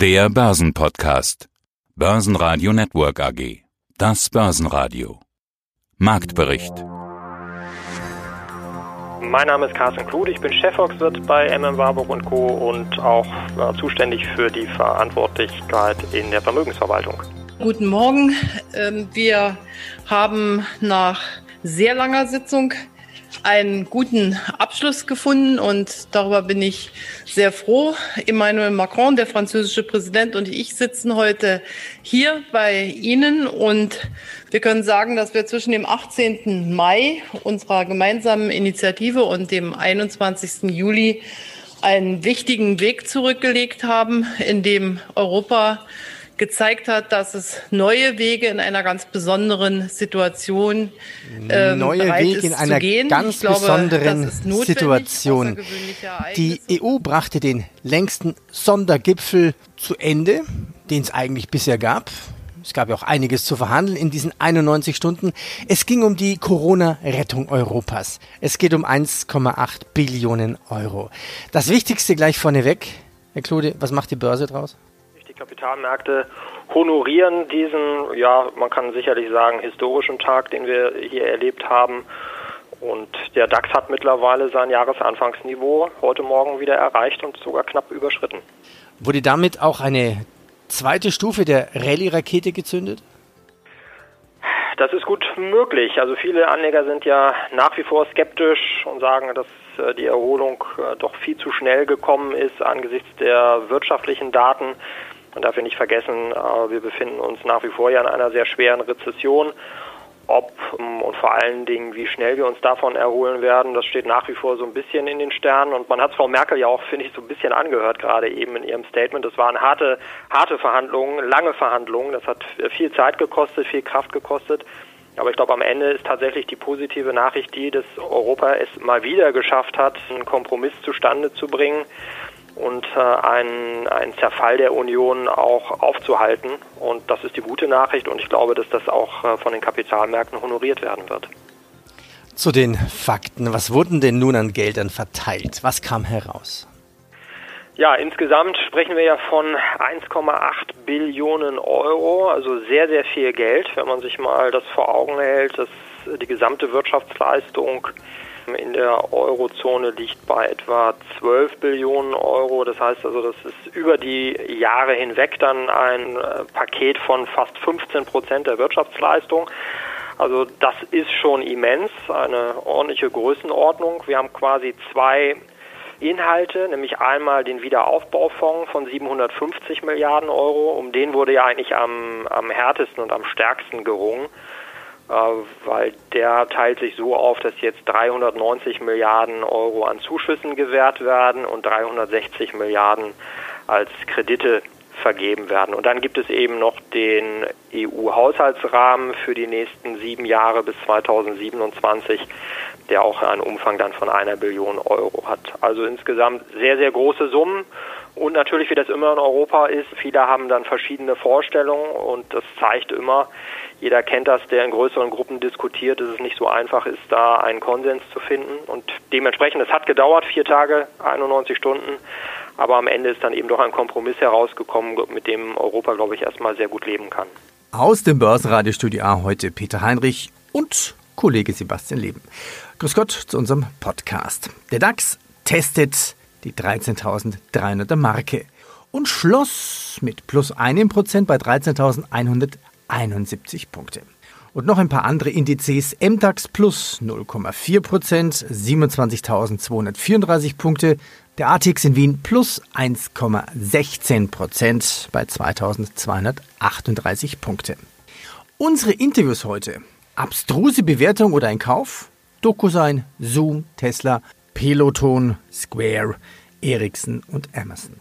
Der Börsenpodcast. Börsenradio Network AG. Das Börsenradio. Marktbericht. Mein Name ist Carsten Klude, ich bin Chefvolkswirt bei MM Warburg und Co. und auch äh, zuständig für die Verantwortlichkeit in der Vermögensverwaltung. Guten Morgen. Ähm, wir haben nach sehr langer Sitzung einen guten Abschluss gefunden und darüber bin ich sehr froh. Emmanuel Macron, der französische Präsident und ich sitzen heute hier bei Ihnen und wir können sagen, dass wir zwischen dem 18. Mai unserer gemeinsamen Initiative und dem 21. Juli einen wichtigen Weg zurückgelegt haben, in dem Europa gezeigt hat, dass es neue Wege in einer ganz besonderen Situation ähm, neue Wege in einer ganz glaube, besonderen Situation. Die EU brachte den längsten Sondergipfel zu Ende, den es eigentlich bisher gab. Es gab ja auch einiges zu verhandeln in diesen 91 Stunden. Es ging um die Corona-Rettung Europas. Es geht um 1,8 Billionen Euro. Das Wichtigste gleich vorneweg. Herr Klude, was macht die Börse draus? Kapitalmärkte honorieren diesen, ja, man kann sicherlich sagen, historischen Tag, den wir hier erlebt haben. Und der DAX hat mittlerweile sein Jahresanfangsniveau heute Morgen wieder erreicht und sogar knapp überschritten. Wurde damit auch eine zweite Stufe der Rallye-Rakete gezündet? Das ist gut möglich. Also viele Anleger sind ja nach wie vor skeptisch und sagen, dass äh, die Erholung äh, doch viel zu schnell gekommen ist angesichts der wirtschaftlichen Daten. Man darf ja nicht vergessen, äh, wir befinden uns nach wie vor ja in einer sehr schweren Rezession. Ob ähm, und vor allen Dingen, wie schnell wir uns davon erholen werden, das steht nach wie vor so ein bisschen in den Sternen. Und man hat Frau Merkel ja auch, finde ich, so ein bisschen angehört, gerade eben in ihrem Statement. Das waren harte, harte Verhandlungen, lange Verhandlungen. Das hat viel Zeit gekostet, viel Kraft gekostet. Aber ich glaube, am Ende ist tatsächlich die positive Nachricht die, dass Europa es mal wieder geschafft hat, einen Kompromiss zustande zu bringen und äh, einen, einen Zerfall der Union auch aufzuhalten. Und das ist die gute Nachricht und ich glaube, dass das auch äh, von den Kapitalmärkten honoriert werden wird. Zu den Fakten. Was wurden denn nun an Geldern verteilt? Was kam heraus? Ja, insgesamt sprechen wir ja von 1,8 Billionen Euro, also sehr, sehr viel Geld, wenn man sich mal das vor Augen hält, dass die gesamte Wirtschaftsleistung in der Eurozone liegt bei etwa 12 Billionen Euro. Das heißt also, das ist über die Jahre hinweg dann ein äh, Paket von fast 15 Prozent der Wirtschaftsleistung. Also das ist schon immens, eine ordentliche Größenordnung. Wir haben quasi zwei Inhalte, nämlich einmal den Wiederaufbaufonds von 750 Milliarden Euro. Um den wurde ja eigentlich am, am härtesten und am stärksten gerungen. Äh, weil der teilt sich so auf, dass jetzt 390 Milliarden Euro an Zuschüssen gewährt werden und 360 Milliarden als Kredite vergeben werden. Und dann gibt es eben noch den EU-Haushaltsrahmen für die nächsten sieben Jahre bis 2027, der auch einen Umfang dann von einer Billion Euro hat. Also insgesamt sehr, sehr große Summen. Und natürlich, wie das immer in Europa ist, viele haben dann verschiedene Vorstellungen und das zeigt immer, jeder kennt das, der in größeren Gruppen diskutiert, dass es nicht so einfach ist, da einen Konsens zu finden. Und dementsprechend, es hat gedauert, vier Tage, 91 Stunden. Aber am Ende ist dann eben doch ein Kompromiss herausgekommen, mit dem Europa, glaube ich, erstmal sehr gut leben kann. Aus dem Börsenradiostudio A heute Peter Heinrich und Kollege Sebastian Leben. Grüß Gott zu unserem Podcast. Der DAX testet die 13.300er Marke und schloss mit plus einem Prozent bei 13.100 71 Punkte. Und noch ein paar andere Indizes. MDAX plus 0,4 Prozent, 27.234 Punkte. Der ATX in Wien plus 1,16 Prozent bei 2.238 Punkte. Unsere Interviews heute. Abstruse Bewertung oder ein Kauf? DocuSign, Zoom, Tesla, Peloton, Square, Ericsson und Amazon.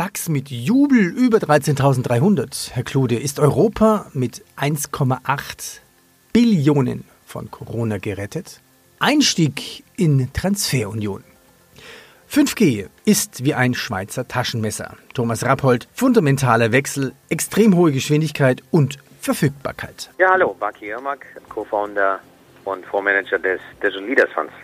DAX mit Jubel über 13.300. Herr Klude, ist Europa mit 1,8 Billionen von Corona gerettet? Einstieg in Transferunion. 5G ist wie ein Schweizer Taschenmesser. Thomas Rappold, fundamentaler Wechsel, extrem hohe Geschwindigkeit und Verfügbarkeit. Ja, hallo, Baki Irmak, Co-Founder und Fondsmanager des Digital Leaders Funds.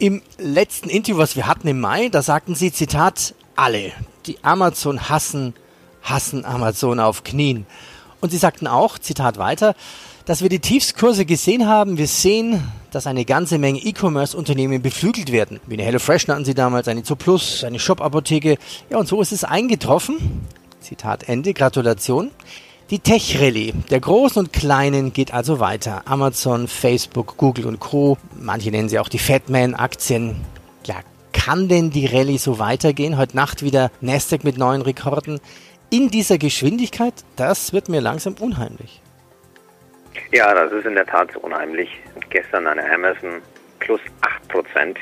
Im letzten Interview, was wir hatten im Mai, da sagten Sie, Zitat, alle, die Amazon hassen, hassen Amazon auf Knien. Und sie sagten auch, Zitat weiter, dass wir die Tiefskurse gesehen haben. Wir sehen, dass eine ganze Menge E-Commerce-Unternehmen beflügelt werden. Wie eine HelloFresh nannten sie damals, eine Zooplus, eine Shop-Apotheke. Ja, und so ist es eingetroffen. Zitat Ende, Gratulation. Die Tech-Rallye der Großen und Kleinen geht also weiter. Amazon, Facebook, Google und Co. Manche nennen sie auch die Fatman-Aktien. Ja, kann denn die Rallye so weitergehen? Heute Nacht wieder Nasdaq mit neuen Rekorden. In dieser Geschwindigkeit, das wird mir langsam unheimlich. Ja, das ist in der Tat unheimlich. Gestern eine Amazon plus 8%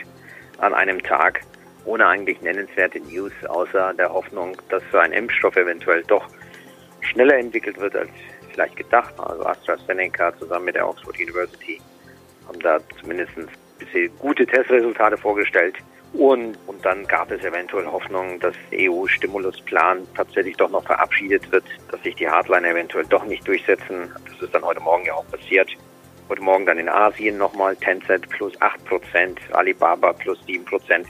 an einem Tag, ohne eigentlich nennenswerte News, außer der Hoffnung, dass so ein Impfstoff eventuell doch schneller entwickelt wird als vielleicht gedacht. Also AstraZeneca zusammen mit der Oxford University haben da zumindest gute Testresultate vorgestellt. Und, und dann gab es eventuell Hoffnung, dass EU-Stimulusplan tatsächlich doch noch verabschiedet wird, dass sich die Hardliner eventuell doch nicht durchsetzen. Das ist dann heute Morgen ja auch passiert. Heute Morgen dann in Asien nochmal Tencent plus 8%, Alibaba plus 7%.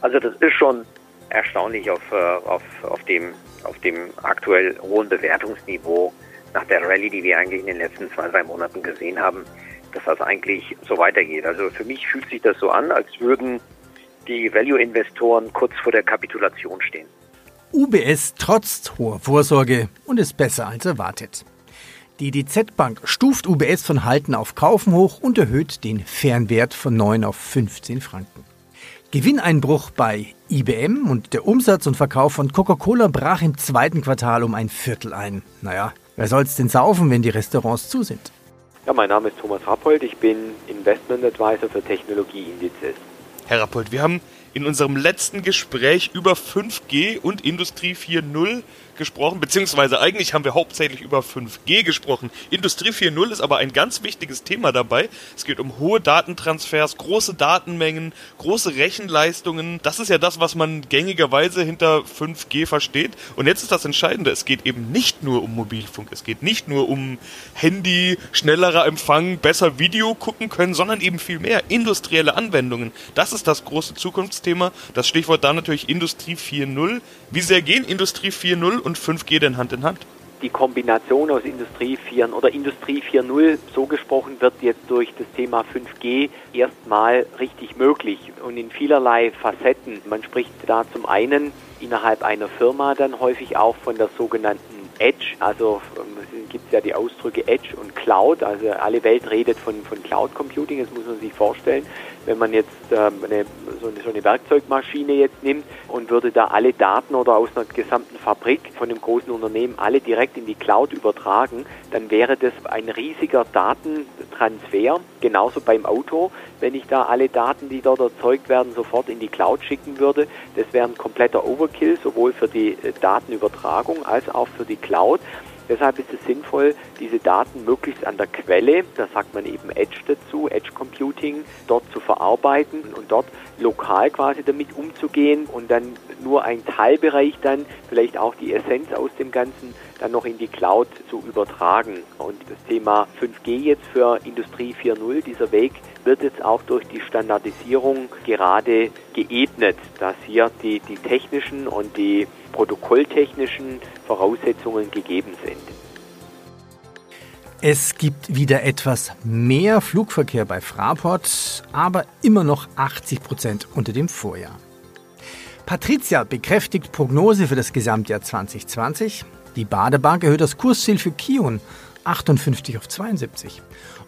Also das ist schon erstaunlich auf, äh, auf, auf, dem, auf dem aktuell hohen Bewertungsniveau nach der Rallye, die wir eigentlich in den letzten zwei, drei Monaten gesehen haben, dass das eigentlich so weitergeht. Also für mich fühlt sich das so an, als würden die Value-Investoren kurz vor der Kapitulation stehen. UBS trotz hoher Vorsorge und ist besser als erwartet. Die DZ Bank stuft UBS von Halten auf Kaufen hoch und erhöht den Fernwert von 9 auf 15 Franken. Gewinneinbruch bei IBM und der Umsatz und Verkauf von Coca-Cola brach im zweiten Quartal um ein Viertel ein. Naja, wer soll's denn saufen, wenn die Restaurants zu sind? Ja, mein Name ist Thomas Rappold, ich bin Investment Advisor für Technologieindizes. Herr Rappold, wir haben in unserem letzten Gespräch über 5G und Industrie 4.0 gesprochen, beziehungsweise eigentlich haben wir hauptsächlich über 5G gesprochen. Industrie 4.0 ist aber ein ganz wichtiges Thema dabei. Es geht um hohe Datentransfers, große Datenmengen, große Rechenleistungen. Das ist ja das, was man gängigerweise hinter 5G versteht. Und jetzt ist das Entscheidende. Es geht eben nicht nur um Mobilfunk. Es geht nicht nur um Handy, schnellerer Empfang, besser Video gucken können, sondern eben viel mehr industrielle Anwendungen. Das ist das große Zukunftsthema. Das Stichwort da natürlich Industrie 4.0. Wie sehr gehen Industrie 4.0 und 5G denn Hand in Hand? Die Kombination aus Industrie 4 oder Industrie 4.0, so gesprochen, wird jetzt durch das Thema 5G erstmal richtig möglich und in vielerlei Facetten. Man spricht da zum einen innerhalb einer Firma dann häufig auch von der sogenannten Edge, also ähm, gibt es ja die Ausdrücke Edge und Cloud, also alle Welt redet von, von Cloud Computing, das muss man sich vorstellen. Wenn man jetzt ähm, eine, so, eine, so eine Werkzeugmaschine jetzt nimmt und würde da alle Daten oder aus einer gesamten Fabrik von einem großen Unternehmen alle direkt in die Cloud übertragen, dann wäre das ein riesiger Datentransfer, genauso beim Auto. Wenn ich da alle Daten, die dort erzeugt werden, sofort in die Cloud schicken würde, das wäre ein kompletter Overkill, sowohl für die äh, Datenübertragung als auch für die Cloud. Deshalb ist es sinnvoll, diese Daten möglichst an der Quelle, da sagt man eben Edge dazu, Edge Computing, dort zu verarbeiten und dort lokal quasi damit umzugehen und dann nur ein Teilbereich dann, vielleicht auch die Essenz aus dem Ganzen, dann noch in die Cloud zu übertragen. Und das Thema 5G jetzt für Industrie 4.0, dieser Weg wird jetzt auch durch die Standardisierung gerade geebnet, dass hier die, die technischen und die protokolltechnischen Voraussetzungen gegeben sind. Es gibt wieder etwas mehr Flugverkehr bei Fraport, aber immer noch 80 Prozent unter dem Vorjahr. Patricia bekräftigt Prognose für das Gesamtjahr 2020. Die Badebank erhöht das Kursziel für Kion 58 auf 72.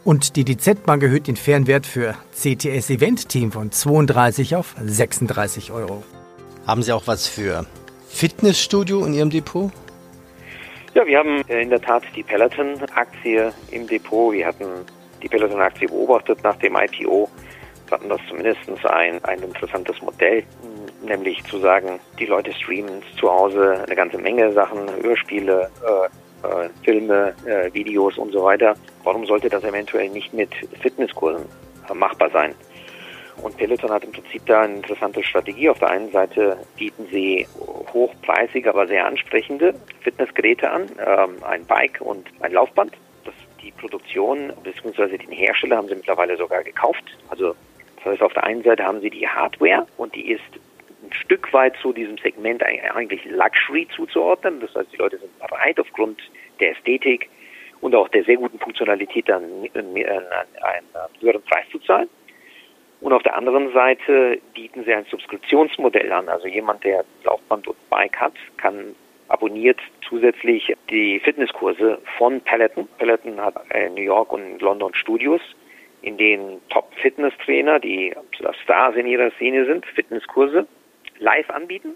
Und die DZ Bank erhöht den Fernwert für CTS Event Team von 32 auf 36 Euro. Haben Sie auch was für Fitnessstudio in Ihrem Depot? Ja, wir haben äh, in der Tat die Peloton-Aktie im Depot. Wir hatten die Peloton-Aktie beobachtet nach dem IPO. Wir hatten das zumindest ein, ein interessantes Modell, nämlich zu sagen, die Leute streamen zu Hause eine ganze Menge Sachen, Hörspiele, äh, äh, Filme, äh, Videos und so weiter. Warum sollte das eventuell nicht mit Fitnesskursen äh, machbar sein? Und Peloton hat im Prinzip da eine interessante Strategie. Auf der einen Seite bieten sie hochpreisige, aber sehr ansprechende Fitnessgeräte an, ähm, ein Bike und ein Laufband. Das, die Produktion bzw. den Hersteller haben sie mittlerweile sogar gekauft. Also das heißt, auf der einen Seite haben sie die Hardware und die ist Stück weit zu diesem Segment eigentlich Luxury zuzuordnen. Das heißt, die Leute sind bereit, aufgrund der Ästhetik und auch der sehr guten Funktionalität dann einen, einen höheren Preis zu zahlen. Und auf der anderen Seite bieten sie ein Subskriptionsmodell an. Also jemand, der Laufband und Bike hat, kann abonniert zusätzlich die Fitnesskurse von Peloton. Peloton hat in New York und London Studios, in denen Top-Fitness-Trainer, die Stars in ihrer Szene sind, Fitnesskurse live anbieten.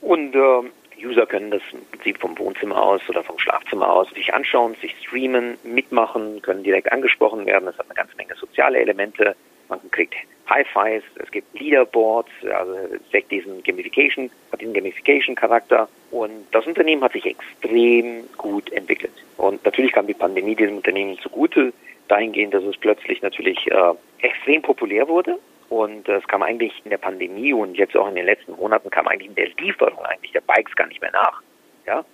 Und äh, User können das im Prinzip vom Wohnzimmer aus oder vom Schlafzimmer aus sich anschauen, sich streamen, mitmachen, können direkt angesprochen werden. Es hat eine ganze Menge soziale Elemente. Man kriegt High-Fives, es gibt Leaderboards, also diesen Gamification, hat diesen Gamification-Charakter. Und das Unternehmen hat sich extrem gut entwickelt. Und natürlich kam die Pandemie diesem Unternehmen zugute, dahingehend, dass es plötzlich natürlich äh, extrem populär wurde. Und äh, es kam eigentlich in der Pandemie und jetzt auch in den letzten Monaten kam eigentlich in der Lieferung eigentlich der Bikes gar nicht mehr nach. Ja.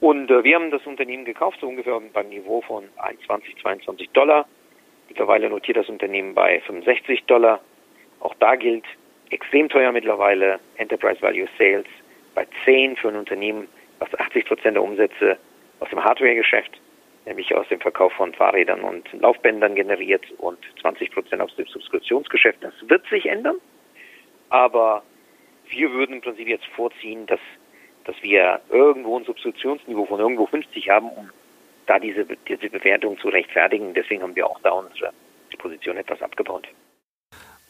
Und äh, wir haben das Unternehmen gekauft, so ungefähr beim Niveau von 21, 22 Dollar. Mittlerweile notiert das Unternehmen bei 65 Dollar. Auch da gilt extrem teuer mittlerweile Enterprise Value Sales bei 10 für ein Unternehmen, was 80 Prozent der Umsätze aus dem Hardware-Geschäft, nämlich aus dem Verkauf von Fahrrädern und Laufbändern generiert und 20 Prozent aus dem Subskriptionsgeschäft. Das wird sich ändern, aber wir würden im Prinzip jetzt vorziehen, dass, dass wir irgendwo ein Substitutionsniveau von irgendwo 50 haben, um da diese, diese Bewertung zu rechtfertigen. Deswegen haben wir auch da unsere Position etwas abgebaut.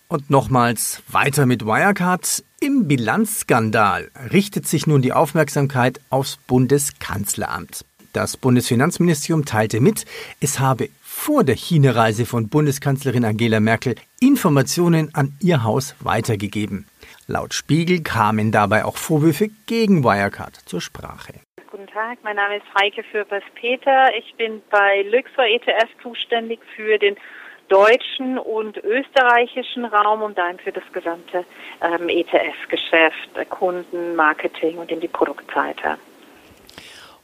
Und nochmals weiter mit Wirecard. Im Bilanzskandal richtet sich nun die Aufmerksamkeit aufs Bundeskanzleramt. Das Bundesfinanzministerium teilte mit, es habe vor der China-Reise von Bundeskanzlerin Angela Merkel Informationen an ihr Haus weitergegeben. Laut Spiegel kamen dabei auch Vorwürfe gegen Wirecard zur Sprache. Guten Tag, mein Name ist Heike Fürbers-Peter. Ich bin bei Luxor ETF zuständig für den deutschen und österreichischen Raum und dann für das gesamte ähm, ETF-Geschäft, Kunden, Marketing und in die Produktseite.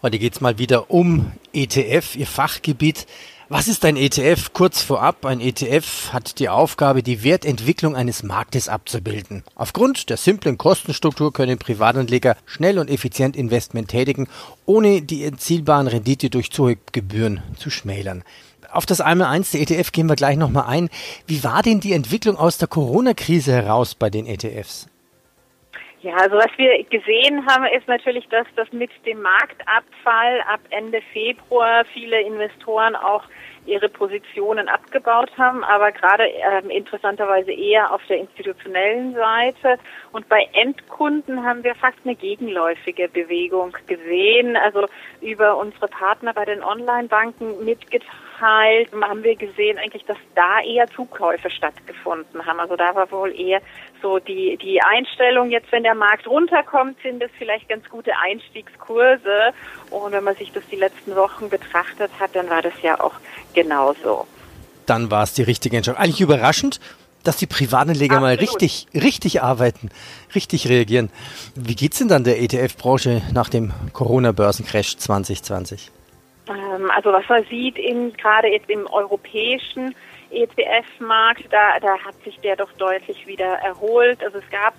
Heute geht es mal wieder um ETF, Ihr Fachgebiet. Was ist ein ETF? Kurz vorab, ein ETF hat die Aufgabe, die Wertentwicklung eines Marktes abzubilden. Aufgrund der simplen Kostenstruktur können Privatanleger schnell und effizient Investment tätigen, ohne die erzielbaren Rendite durch zu hohe Gebühren zu schmälern. Auf das einmal eins der ETF gehen wir gleich nochmal ein. Wie war denn die Entwicklung aus der Corona-Krise heraus bei den ETFs? Ja, also was wir gesehen haben, ist natürlich, dass das mit dem Marktabfall ab Ende Februar viele Investoren auch ihre Positionen abgebaut haben, aber gerade ähm, interessanterweise eher auf der institutionellen Seite. Und bei Endkunden haben wir fast eine gegenläufige Bewegung gesehen. Also über unsere Partner bei den Online-Banken mitgeteilt, haben wir gesehen eigentlich, dass da eher Zukäufe stattgefunden haben. Also da war wohl eher so die, die Einstellung, jetzt wenn der Markt runterkommt, sind es vielleicht ganz gute Einstiegskurse. Und wenn man sich das die letzten Wochen betrachtet hat, dann war das ja auch genauso. Dann war es die richtige Entscheidung. Eigentlich überraschend, dass die Privatanleger Absolut. mal richtig, richtig arbeiten, richtig reagieren. Wie geht's denn dann der ETF-Branche nach dem Corona-Börsencrash 2020? Ähm, also was man sieht, in, gerade jetzt im europäischen ETF-Markt, da, da hat sich der doch deutlich wieder erholt. Also es gab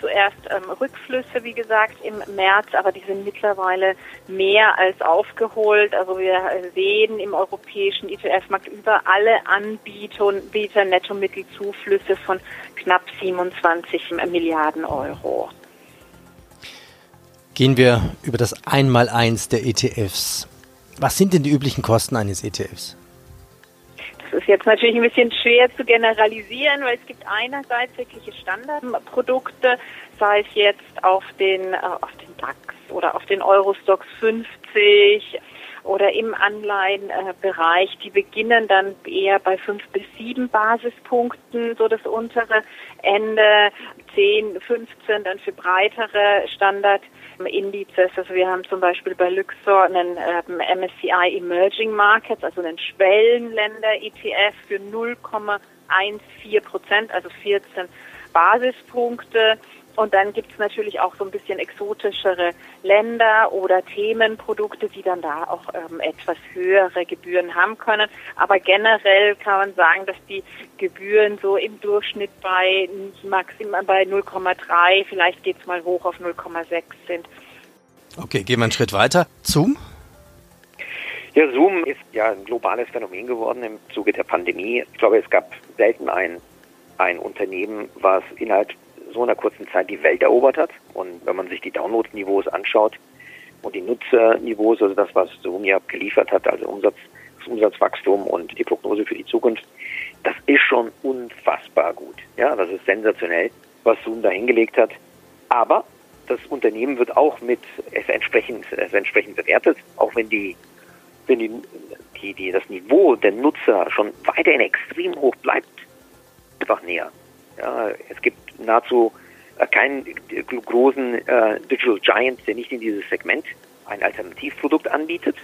zuerst ähm, Rückflüsse, wie gesagt, im März, aber die sind mittlerweile mehr als aufgeholt. Also wir sehen im europäischen ETF-Markt über alle Anbieter, Nettomittelzuflüsse von knapp 27 Milliarden Euro. Gehen wir über das Einmaleins der ETFs. Was sind denn die üblichen Kosten eines ETFs? Das ist jetzt natürlich ein bisschen schwer zu generalisieren, weil es gibt einerseits wirkliche Standardprodukte, sei es jetzt auf den, äh, auf den DAX oder auf den Eurostox 50 oder im Anleihenbereich, die beginnen dann eher bei fünf bis sieben Basispunkten, so das untere Ende, 10, 15 dann für breitere Standardindizes. Also wir haben zum Beispiel bei Luxor einen ähm, MSCI Emerging Markets, also einen Schwellenländer-ETF für 0,14 Prozent, also 14 Basispunkte. Und dann gibt es natürlich auch so ein bisschen exotischere Länder oder Themenprodukte, die dann da auch ähm, etwas höhere Gebühren haben können. Aber generell kann man sagen, dass die Gebühren so im Durchschnitt bei maximal bei 0,3, vielleicht geht es mal hoch auf 0,6 sind. Okay, gehen wir einen Schritt weiter. Zoom? Ja, Zoom ist ja ein globales Phänomen geworden im Zuge der Pandemie. Ich glaube, es gab selten ein, ein Unternehmen, was innerhalb so einer kurzen Zeit die Welt erobert hat. Und wenn man sich die Download-Niveaus anschaut und die Nutzerniveaus, also das, was Zoom geliefert hat, also Umsatz, das Umsatzwachstum und die Prognose für die Zukunft, das ist schon unfassbar gut. Ja, das ist sensationell, was Zoom da hingelegt hat. Aber das Unternehmen wird auch mit es entsprechend, es entsprechend bewertet, auch wenn die, wenn die, die, die, das Niveau der Nutzer schon weiterhin extrem hoch bleibt, einfach näher. Ja, es gibt nahezu äh, keinen großen äh, Digital Giant, der nicht in dieses Segment ein Alternativprodukt anbietet.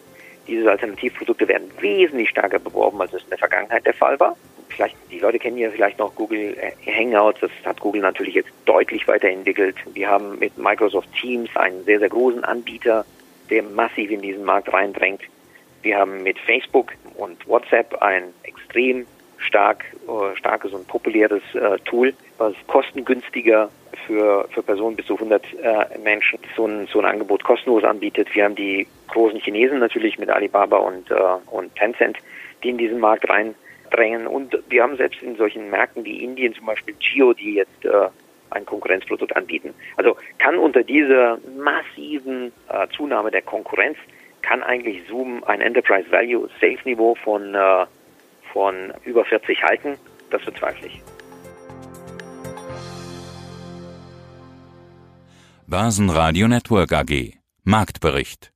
Diese Alternativprodukte werden wesentlich stärker beworben, als es in der Vergangenheit der Fall war. Vielleicht, die Leute kennen ja vielleicht noch Google äh, Hangouts, das hat Google natürlich jetzt deutlich weiterentwickelt. Wir haben mit Microsoft Teams einen sehr, sehr großen Anbieter, der massiv in diesen Markt reindrängt. Wir haben mit Facebook und WhatsApp ein extrem stark, äh, starkes und populäres äh, Tool, was kostengünstiger für, für Personen bis zu 100 äh, Menschen so ein, so ein Angebot kostenlos anbietet. Wir haben die großen Chinesen natürlich mit Alibaba und, äh, und Tencent, die in diesen Markt reindrängen. Und wir haben selbst in solchen Märkten wie Indien zum Beispiel Gio, die jetzt äh, ein Konkurrenzprodukt anbieten. Also kann unter dieser massiven äh, Zunahme der Konkurrenz, kann eigentlich Zoom ein Enterprise Value Safe Niveau von äh, von über 40 halten, das bezweifle ich. Börsenradio Network AG Marktbericht